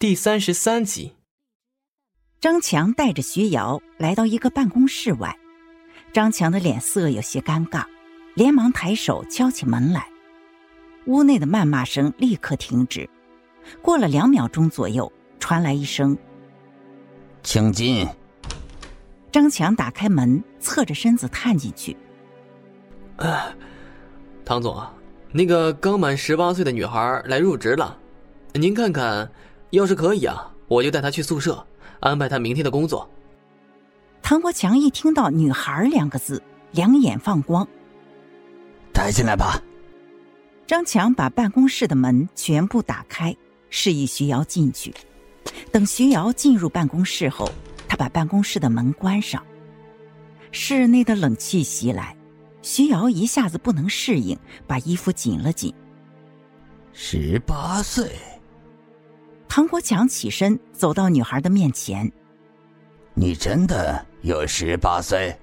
第三十三集。张强带着徐瑶来到一个办公室外，张强的脸色有些尴尬，连忙抬手敲起门来。屋内的谩骂声立刻停止，过了两秒钟左右，传来一声“请进”。张强打开门，侧着身子探进去。啊，唐总，那个刚满十八岁的女孩来入职了，您看看，要是可以啊，我就带她去宿舍。安排他明天的工作。唐国强一听到“女孩”两个字，两眼放光。带进来吧。张强把办公室的门全部打开，示意徐瑶进去。等徐瑶进入办公室后，他把办公室的门关上。室内的冷气袭来，徐瑶一下子不能适应，把衣服紧了紧。十八岁。唐国强起身走到女孩的面前：“你真的有十八岁？”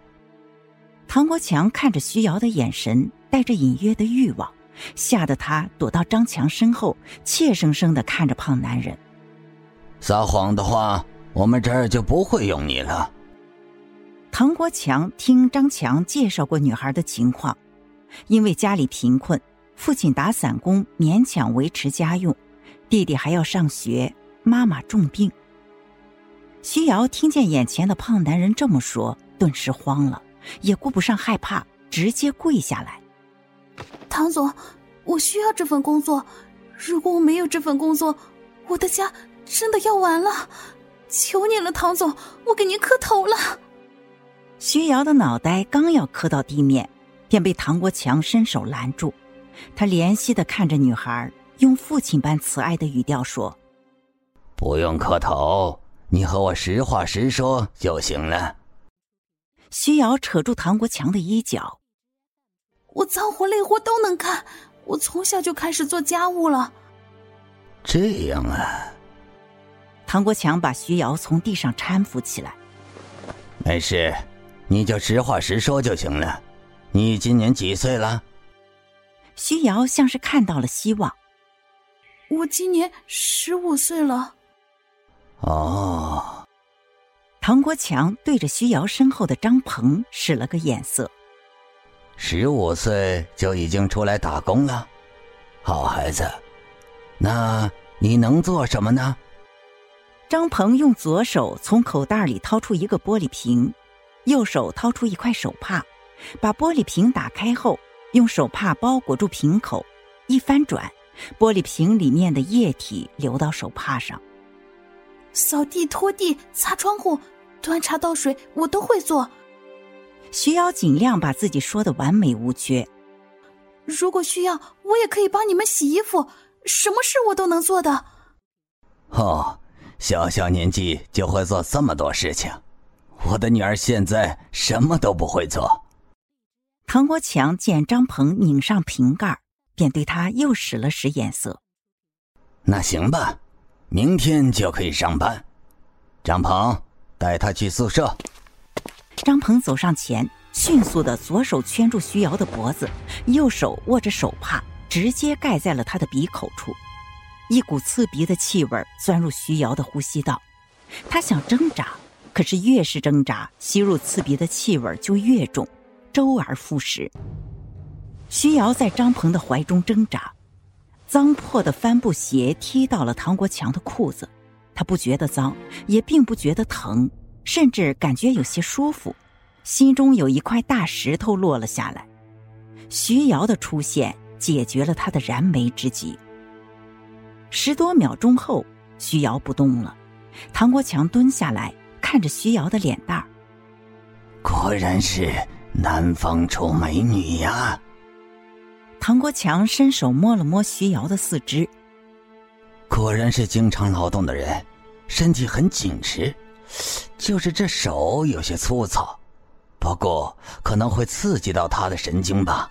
唐国强看着徐瑶的眼神带着隐约的欲望，吓得他躲到张强身后，怯生生的看着胖男人。撒谎的话，我们这儿就不会用你了。唐国强听张强介绍过女孩的情况，因为家里贫困，父亲打散工勉强维持家用。弟弟还要上学，妈妈重病。徐瑶听见眼前的胖男人这么说，顿时慌了，也顾不上害怕，直接跪下来：“唐总，我需要这份工作，如果我没有这份工作，我的家真的要完了！求你了，唐总，我给您磕头了。”徐瑶的脑袋刚要磕到地面，便被唐国强伸手拦住，他怜惜的看着女孩。用父亲般慈爱的语调说：“不用磕头，你和我实话实说就行了。”徐瑶扯住唐国强的衣角：“我脏活累活都能干，我从小就开始做家务了。”这样啊。唐国强把徐瑶从地上搀扶起来：“没事，你就实话实说就行了。你今年几岁了？”徐瑶像是看到了希望。我今年十五岁了。哦，唐国强对着徐瑶身后的张鹏使了个眼色。十五岁就已经出来打工了，好孩子。那你能做什么呢？张鹏用左手从口袋里掏出一个玻璃瓶，右手掏出一块手帕，把玻璃瓶打开后，用手帕包裹住瓶口，一翻转。玻璃瓶里面的液体流到手帕上。扫地、拖地、擦窗户、端茶倒水，我都会做。徐瑶尽量把自己说的完美无缺。如果需要，我也可以帮你们洗衣服，什么事我都能做的。哦，小小年纪就会做这么多事情，我的女儿现在什么都不会做。唐国强见张鹏拧上瓶盖。便对他又使了使眼色。那行吧，明天就可以上班。张鹏，带他去宿舍。张鹏走上前，迅速的左手圈住徐瑶的脖子，右手握着手帕，直接盖在了他的鼻口处。一股刺鼻的气味钻入徐瑶的呼吸道，他想挣扎，可是越是挣扎，吸入刺鼻的气味就越重，周而复始。徐瑶在张鹏的怀中挣扎，脏破的帆布鞋踢到了唐国强的裤子，他不觉得脏，也并不觉得疼，甚至感觉有些舒服，心中有一块大石头落了下来。徐瑶的出现解决了他的燃眉之急。十多秒钟后，徐瑶不动了，唐国强蹲下来看着徐瑶的脸蛋，果然是南方出美女呀。唐国强伸手摸了摸徐瑶的四肢，果然是经常劳动的人，身体很紧实，就是这手有些粗糙，不过可能会刺激到他的神经吧。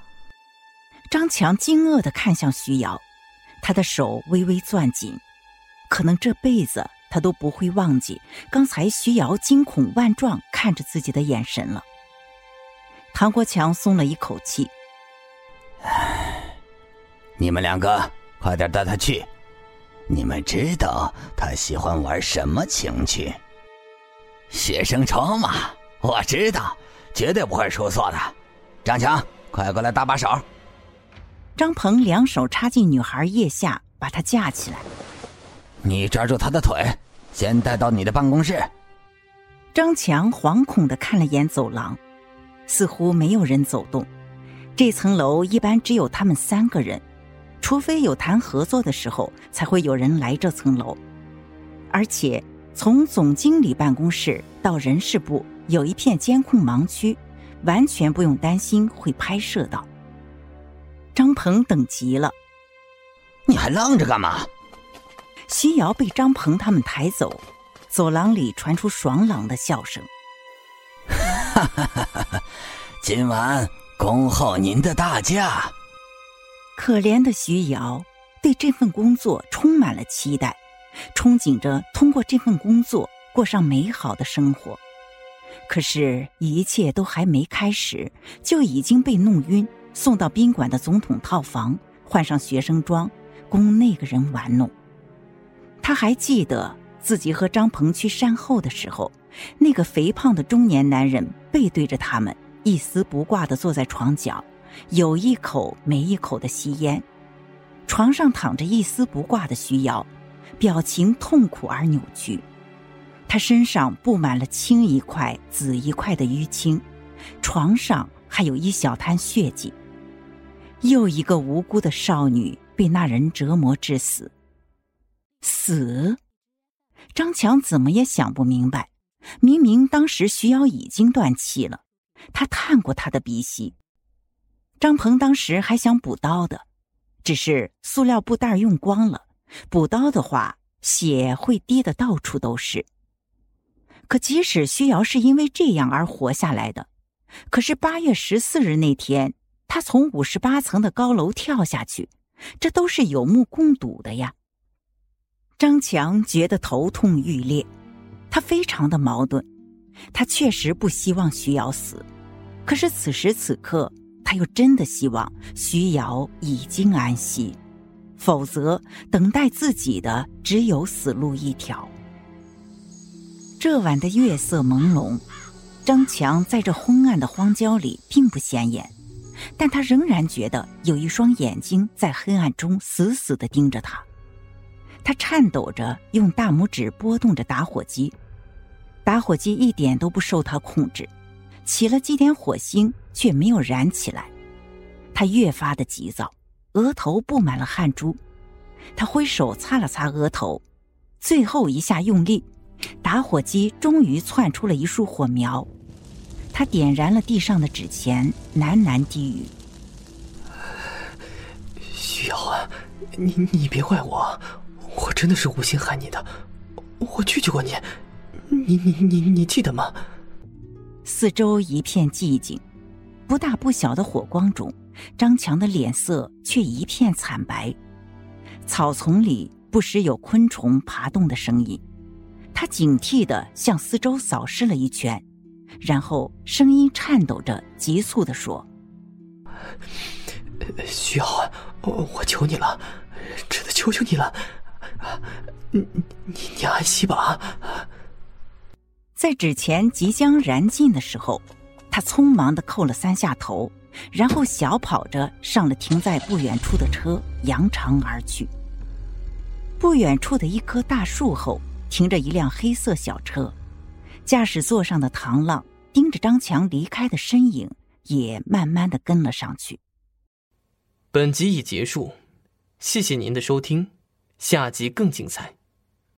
张强惊愕的看向徐瑶，他的手微微攥紧，可能这辈子他都不会忘记刚才徐瑶惊恐万状看着自己的眼神了。唐国强松了一口气。你们两个快点带他去，你们知道他喜欢玩什么情趣？学生虫嘛，我知道，绝对不会出错的。张强，快过来搭把手。张鹏两手插进女孩腋下，把她架起来。你抓住她的腿，先带到你的办公室。张强惶恐的看了眼走廊，似乎没有人走动。这层楼一般只有他们三个人，除非有谈合作的时候，才会有人来这层楼。而且从总经理办公室到人事部有一片监控盲区，完全不用担心会拍摄到。张鹏等急了，你还愣着干嘛？徐瑶被张鹏他们抬走，走廊里传出爽朗的笑声。哈哈哈哈！今晚恭候您的大驾。可怜的徐瑶对这份工作充满了期待，憧憬着通过这份工作过上美好的生活。可是，一切都还没开始，就已经被弄晕。送到宾馆的总统套房，换上学生装，供那个人玩弄。他还记得自己和张鹏去善后的时候，那个肥胖的中年男人背对着他们，一丝不挂的坐在床角，有一口没一口的吸烟。床上躺着一丝不挂的徐瑶，表情痛苦而扭曲。他身上布满了青一块紫一块的淤青，床上还有一小滩血迹。又一个无辜的少女被那人折磨致死。死，张强怎么也想不明白。明明当时徐瑶已经断气了，他探过她的鼻息。张鹏当时还想补刀的，只是塑料布袋用光了，补刀的话血会滴得到处都是。可即使徐瑶是因为这样而活下来的，可是八月十四日那天。他从五十八层的高楼跳下去，这都是有目共睹的呀。张强觉得头痛欲裂，他非常的矛盾。他确实不希望徐瑶死，可是此时此刻，他又真的希望徐瑶已经安息，否则等待自己的只有死路一条。这晚的月色朦胧，张强在这昏暗的荒郊里并不显眼。但他仍然觉得有一双眼睛在黑暗中死死的盯着他。他颤抖着用大拇指拨动着打火机，打火机一点都不受他控制，起了几点火星却没有燃起来。他越发的急躁，额头布满了汗珠。他挥手擦了擦额头，最后一下用力，打火机终于窜出了一束火苗。他点燃了地上的纸钱，喃喃低语：“徐瑶啊，你你别怪我，我真的是无心害你的，我拒绝过你，你你你你记得吗？”四周一片寂静，不大不小的火光中，张强的脸色却一片惨白。草丛里不时有昆虫爬动的声音，他警惕地向四周扫视了一圈。然后声音颤抖着，急促地说：“徐浩，我我求你了，真的求求你了，你你你安息吧。”在纸钱即将燃尽的时候，他匆忙的叩了三下头，然后小跑着上了停在不远处的车，扬长而去。不远处的一棵大树后，停着一辆黑色小车。驾驶座上的唐浪盯着张强离开的身影，也慢慢的跟了上去。本集已结束，谢谢您的收听，下集更精彩。